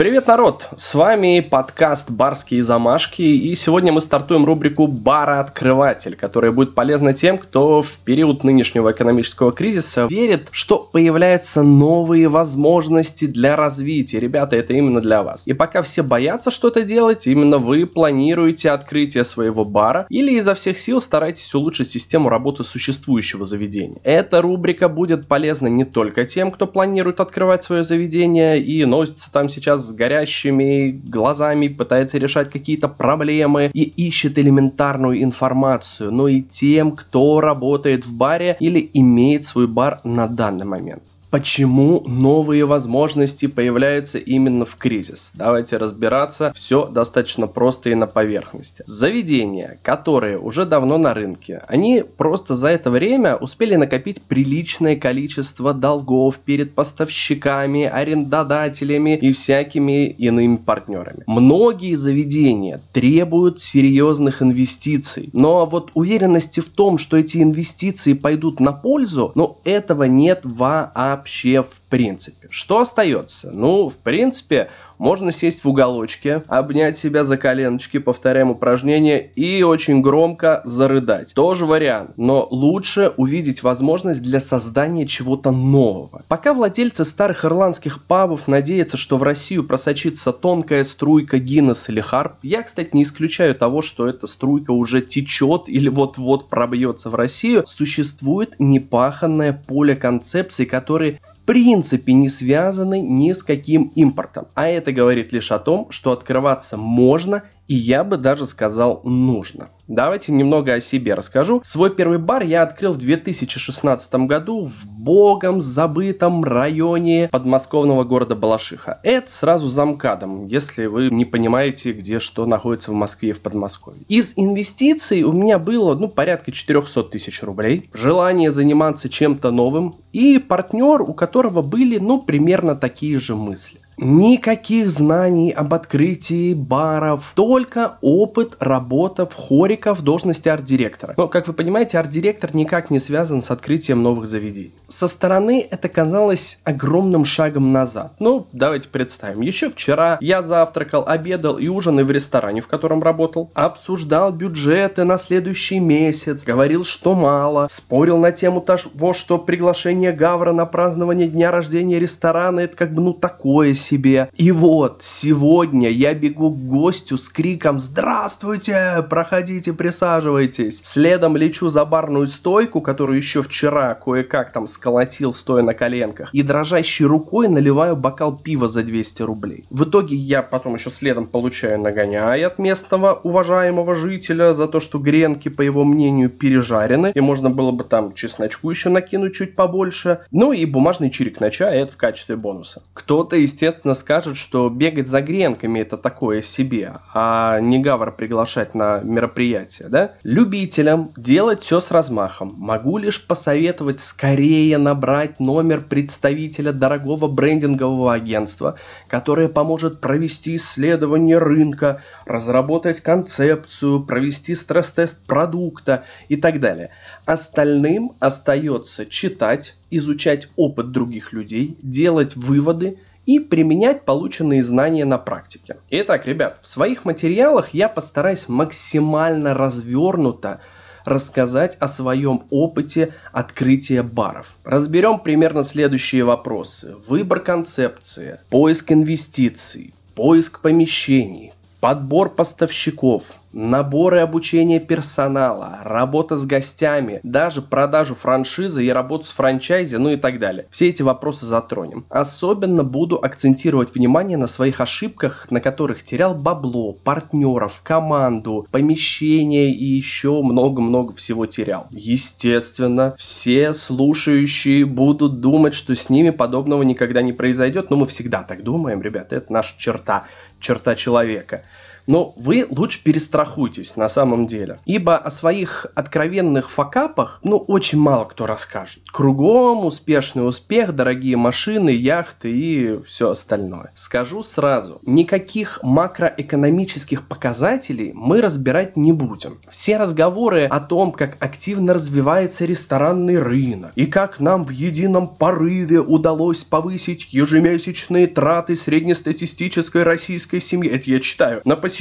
Привет, народ! С вами подкаст «Барские замашки», и сегодня мы стартуем рубрику «Барооткрыватель», которая будет полезна тем, кто в период нынешнего экономического кризиса верит, что появляются новые возможности для развития. Ребята, это именно для вас. И пока все боятся что-то делать, именно вы планируете открытие своего бара или изо всех сил стараетесь улучшить систему работы существующего заведения. Эта рубрика будет полезна не только тем, кто планирует открывать свое заведение и носится там сейчас с горящими глазами, пытается решать какие-то проблемы и ищет элементарную информацию, но и тем, кто работает в баре или имеет свой бар на данный момент почему новые возможности появляются именно в кризис. Давайте разбираться. Все достаточно просто и на поверхности. Заведения, которые уже давно на рынке, они просто за это время успели накопить приличное количество долгов перед поставщиками, арендодателями и всякими иными партнерами. Многие заведения требуют серьезных инвестиций, но вот уверенности в том, что эти инвестиции пойдут на пользу, ну этого нет вообще вообще в принципе. Что остается? Ну, в принципе, можно сесть в уголочке, обнять себя за коленочки, повторяем упражнение и очень громко зарыдать. Тоже вариант, но лучше увидеть возможность для создания чего-то нового. Пока владельцы старых ирландских пабов надеются, что в Россию просочится тонкая струйка Гиннес или Харп, я, кстати, не исключаю того, что эта струйка уже течет или вот-вот пробьется в Россию, существует непаханное поле концепций, которые в принципе не связаны ни с каким импортом. А это говорит лишь о том, что открываться можно и я бы даже сказал нужно. Давайте немного о себе расскажу. Свой первый бар я открыл в 2016 году в богом забытом районе подмосковного города Балашиха. Это сразу за МКАДом, если вы не понимаете, где что находится в Москве и в Подмосковье. Из инвестиций у меня было ну, порядка 400 тысяч рублей, желание заниматься чем-то новым и партнер, у которого были ну примерно такие же мысли. Никаких знаний об открытии баров, только опыт работы в хорика в должности арт-директора. Но, как вы понимаете, арт-директор никак не связан с открытием новых заведений. Со стороны это казалось огромным шагом назад. Ну, давайте представим. Еще вчера я завтракал, обедал и ужинал в ресторане, в котором работал. Обсуждал бюджеты на следующий месяц, говорил, что мало, спорил на тему того, что приглашение Гавра на празднование дня рождения ресторана это как бы ну такое себе себе. И вот, сегодня я бегу к гостю с криком «Здравствуйте! Проходите, присаживайтесь!» Следом лечу за барную стойку, которую еще вчера кое-как там сколотил, стоя на коленках, и дрожащей рукой наливаю бокал пива за 200 рублей. В итоге я потом еще следом получаю нагоняй от местного уважаемого жителя за то, что гренки, по его мнению, пережарены, и можно было бы там чесночку еще накинуть чуть побольше. Ну и бумажный чирик на чай, это в качестве бонуса. Кто-то, естественно, естественно, скажут, что бегать за гренками это такое себе, а не гавр приглашать на мероприятие, да? Любителям делать все с размахом. Могу лишь посоветовать скорее набрать номер представителя дорогого брендингового агентства, которое поможет провести исследование рынка, разработать концепцию, провести стресс-тест продукта и так далее. Остальным остается читать, изучать опыт других людей, делать выводы и применять полученные знания на практике. Итак, ребят, в своих материалах я постараюсь максимально развернуто рассказать о своем опыте открытия баров. Разберем примерно следующие вопросы. Выбор концепции, поиск инвестиций, поиск помещений, подбор поставщиков, наборы обучения персонала, работа с гостями, даже продажу франшизы и работу с франчайзи, ну и так далее. Все эти вопросы затронем. Особенно буду акцентировать внимание на своих ошибках, на которых терял бабло, партнеров, команду, помещение и еще много-много всего терял. Естественно, все слушающие будут думать, что с ними подобного никогда не произойдет, но мы всегда так думаем, ребята, это наша черта, черта человека. Но вы лучше перестрахуйтесь на самом деле. Ибо о своих откровенных факапах, ну, очень мало кто расскажет. Кругом успешный успех, дорогие машины, яхты и все остальное. Скажу сразу, никаких макроэкономических показателей мы разбирать не будем. Все разговоры о том, как активно развивается ресторанный рынок и как нам в едином порыве удалось повысить ежемесячные траты среднестатистической российской семьи, это я читаю, на посещение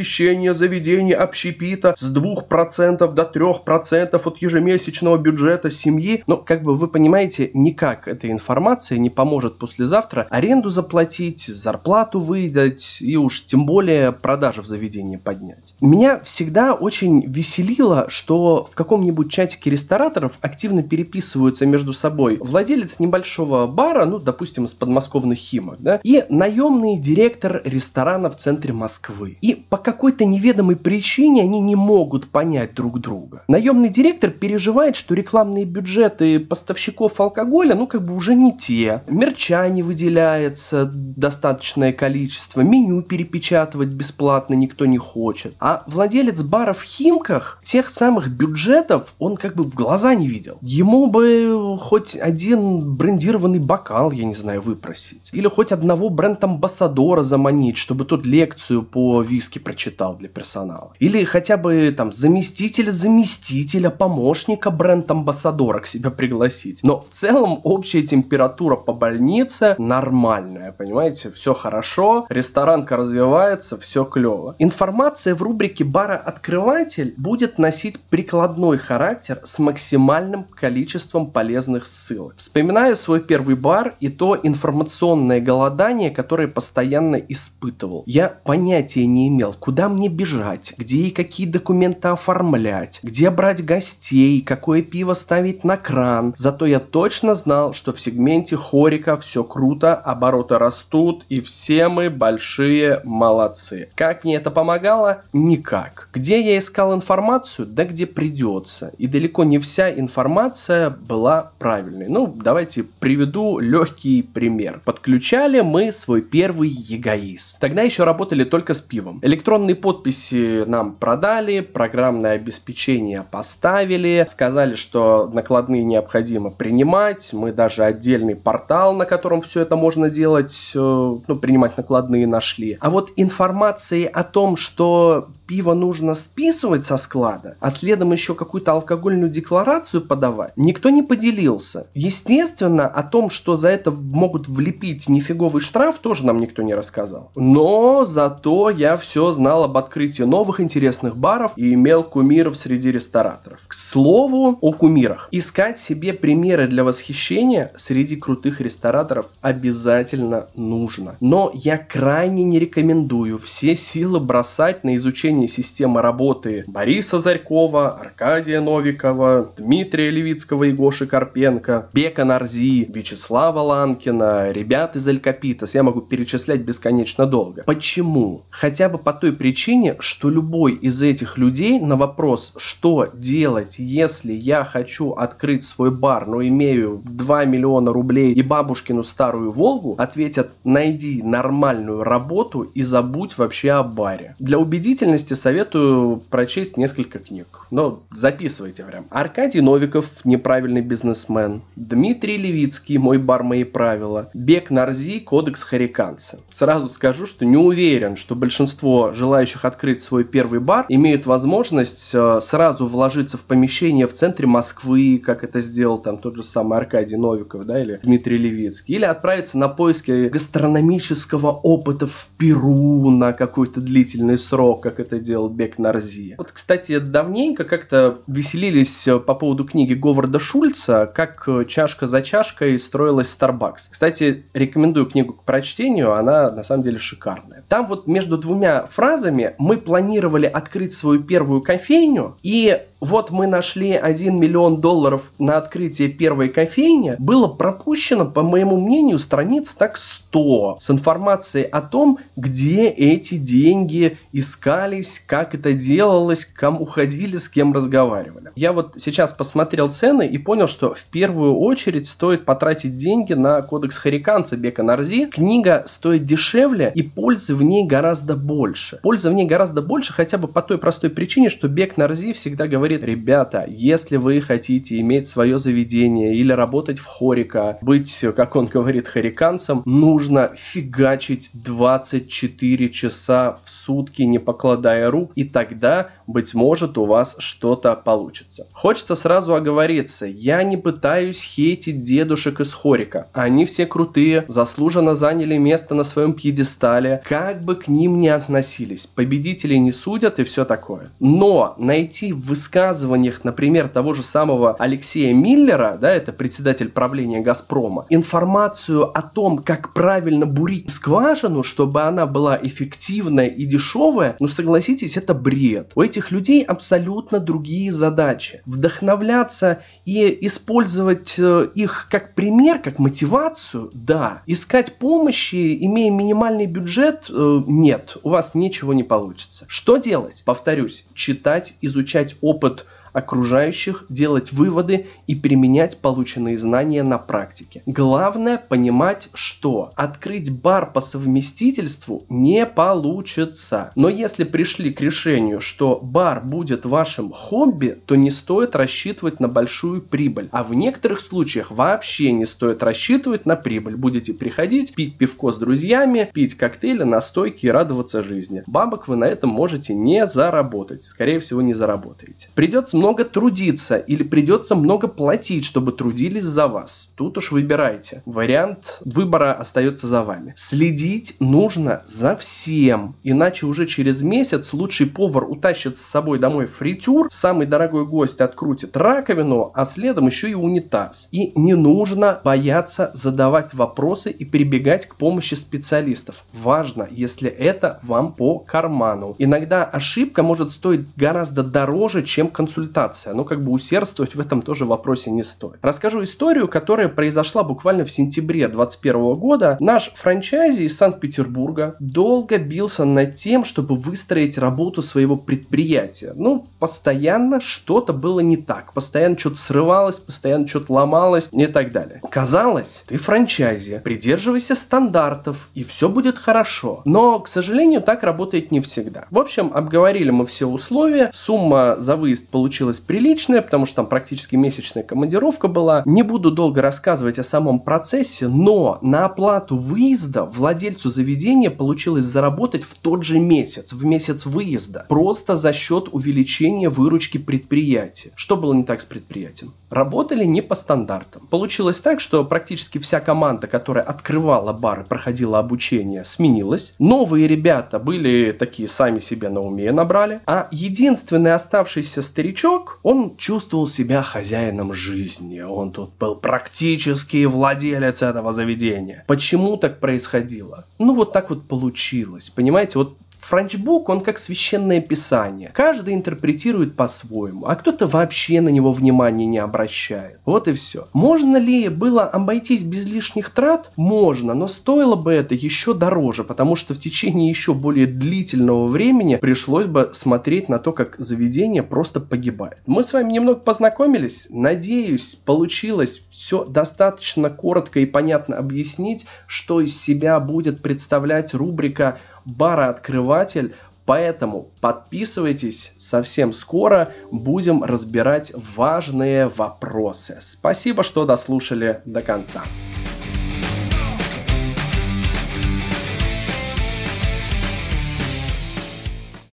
заведений общепита с 2% до 3% от ежемесячного бюджета семьи. Но, как бы вы понимаете, никак эта информация не поможет послезавтра аренду заплатить, зарплату выдать и уж тем более продажи в заведении поднять. Меня всегда очень веселило, что в каком-нибудь чатике рестораторов активно переписываются между собой владелец небольшого бара, ну, допустим, из подмосковных Химок, да, и наемный директор ресторана в центре Москвы. И по какой-то неведомой причине они не могут понять друг друга. Наемный директор переживает, что рекламные бюджеты поставщиков алкоголя, ну, как бы уже не те. Мерча не выделяется достаточное количество, меню перепечатывать бесплатно никто не хочет. А владелец бара в Химках тех самых бюджетов он как бы в глаза не видел. Ему бы хоть один брендированный бокал, я не знаю, выпросить. Или хоть одного бренд-амбассадора заманить, чтобы тот лекцию по виски прочитал для персонала. Или хотя бы там заместителя заместителя, помощника бренд-амбассадора к себе пригласить. Но в целом общая температура по больнице нормальная, понимаете? Все хорошо, ресторанка развивается, все клево. Информация в рубрике бара «Открыватель» будет носить прикладной характер с максимальным количеством полезных ссылок. Вспоминаю свой первый бар и то информационное голодание, которое постоянно испытывал. Я понятия не имел, куда мне бежать, где и какие документы оформлять, где брать гостей, какое пиво ставить на кран. Зато я точно знал, что в сегменте хорика все круто, обороты растут и все мы большие молодцы. Как мне это помогало? Никак. Где я искал информацию? Да где придется. И далеко не вся информация была правильной. Ну, давайте приведу легкий пример. Подключали мы свой первый ЕГАИС. Тогда еще работали только с пивом. Электронные подписи нам продали, программное обеспечение поставили, сказали, что накладные необходимо принимать. Мы даже отдельный портал, на котором все это можно делать, э, ну, принимать накладные нашли. А вот информации о том, что пиво нужно списывать со склада, а следом еще какую-то алкогольную декларацию подавать, никто не поделился. Естественно, о том, что за это могут влепить нифиговый штраф, тоже нам никто не рассказал. Но зато я все знал об открытии новых интересных баров и имел кумиров среди рестораторов. К слову о кумирах. Искать себе примеры для восхищения среди крутых рестораторов обязательно нужно. Но я крайне не рекомендую все силы бросать на изучение системы работы Бориса Зарькова, Аркадия Новикова, Дмитрия Левицкого и Гоши Карпенко, Бека Нарзи, Вячеслава Ланкина, ребят из Алькапитас. Я могу перечислять бесконечно долго. Почему? Хотя бы по той причине, что любой из этих людей на вопрос, что делать, если я хочу открыть свой бар, но имею 2 миллиона рублей и бабушкину старую Волгу, ответят, найди нормальную работу и забудь вообще о баре. Для убедительности советую прочесть несколько книг. Но записывайте прям. Аркадий Новиков, неправильный бизнесмен. Дмитрий Левицкий, мой бар, мои правила. Бек Нарзи, кодекс Хариканца. Сразу скажу, что не уверен, что большинство желающих открыть свой первый бар имеют возможность э, сразу вложиться в помещение в центре Москвы, как это сделал там тот же самый Аркадий Новиков, да, или Дмитрий Левицкий. Или отправиться на поиски гастрономического опыта в Перу на какой-то длительный срок, как это делал Бек Нарзи. Вот, кстати, давненько как-то веселились э, по поводу книги Говарда Шульца, как э, чашка за чашкой строилась Starbucks. Кстати, рекомендую книгу к прочтению, она на самом деле шикарная. Там вот между двумя фразами мы планировали открыть свою первую кофейню, и вот мы нашли 1 миллион долларов на открытие первой кофейни, было пропущено, по моему мнению, страниц так 100 с информацией о том, где эти деньги искались, как это делалось, кому ходили, с кем разговаривали. Я вот сейчас посмотрел цены и понял, что в первую очередь стоит потратить деньги на кодекс Хариканца Бека Нарзи. Книга стоит дешевле и пользы в ней гораздо больше. Пользы в ней гораздо больше хотя бы по той простой причине, что Бек Нарзи всегда говорит, ребята, если вы хотите иметь свое заведение или работать в хорика, быть, как он говорит, хариканцем, нужно фигачить 24 часа в сутки, не покладая рук, и тогда, быть может, у вас что-то получится. Хочется сразу оговориться, я не пытаюсь хейтить дедушек из хорика. Они все крутые, заслуженно заняли место на своем пьедестале, как бы к ним ни относились. Победителей не судят и все такое. Но найти в высказываниях, например, того же самого Алексея Миллера, да, это председатель правления Газпрома, информацию о том, как правильно бурить скважину, чтобы она была эффективная и дешевая, ну согласитесь, это бред. У этих людей абсолютно другие задачи. Вдохновляться и использовать э, их как пример, как мотивацию, да. Искать помощи, имея минимальный бюджет, э, нет, у вас ничего не получится. Что делать? Повторюсь, читать, изучать опыт опыт – окружающих, делать выводы и применять полученные знания на практике. Главное понимать, что открыть бар по совместительству не получится. Но если пришли к решению, что бар будет вашим хобби, то не стоит рассчитывать на большую прибыль. А в некоторых случаях вообще не стоит рассчитывать на прибыль. Будете приходить, пить пивко с друзьями, пить коктейли, настойки и радоваться жизни. Бабок вы на этом можете не заработать. Скорее всего, не заработаете. Придется много трудиться или придется много платить, чтобы трудились за вас. Тут уж выбирайте. Вариант выбора остается за вами. Следить нужно за всем, иначе уже через месяц лучший повар утащит с собой домой фритюр, самый дорогой гость открутит раковину, а следом еще и унитаз. И не нужно бояться задавать вопросы и прибегать к помощи специалистов. Важно, если это вам по карману. Иногда ошибка может стоить гораздо дороже, чем консультация консультация. Но как бы усердствовать в этом тоже вопросе не стоит. Расскажу историю, которая произошла буквально в сентябре 2021 года. Наш франчайзи из Санкт-Петербурга долго бился над тем, чтобы выстроить работу своего предприятия. Ну, постоянно что-то было не так. Постоянно что-то срывалось, постоянно что-то ломалось и так далее. Казалось, ты франчайзи, придерживайся стандартов, и все будет хорошо. Но, к сожалению, так работает не всегда. В общем, обговорили мы все условия. Сумма за выезд получилась получилась приличная, потому что там практически месячная командировка была. Не буду долго рассказывать о самом процессе, но на оплату выезда владельцу заведения получилось заработать в тот же месяц, в месяц выезда, просто за счет увеличения выручки предприятия. Что было не так с предприятием? Работали не по стандартам. Получилось так, что практически вся команда, которая открывала бары, проходила обучение, сменилась. Новые ребята были такие сами себе на уме набрали. А единственный оставшийся старичок новичок, он чувствовал себя хозяином жизни. Он тут был практически владелец этого заведения. Почему так происходило? Ну, вот так вот получилось. Понимаете, вот Франчбук, он как священное писание. Каждый интерпретирует по-своему, а кто-то вообще на него внимания не обращает. Вот и все. Можно ли было обойтись без лишних трат? Можно, но стоило бы это еще дороже, потому что в течение еще более длительного времени пришлось бы смотреть на то, как заведение просто погибает. Мы с вами немного познакомились. Надеюсь, получилось все достаточно коротко и понятно объяснить, что из себя будет представлять рубрика барооткрыватель. Поэтому подписывайтесь, совсем скоро будем разбирать важные вопросы. Спасибо, что дослушали до конца.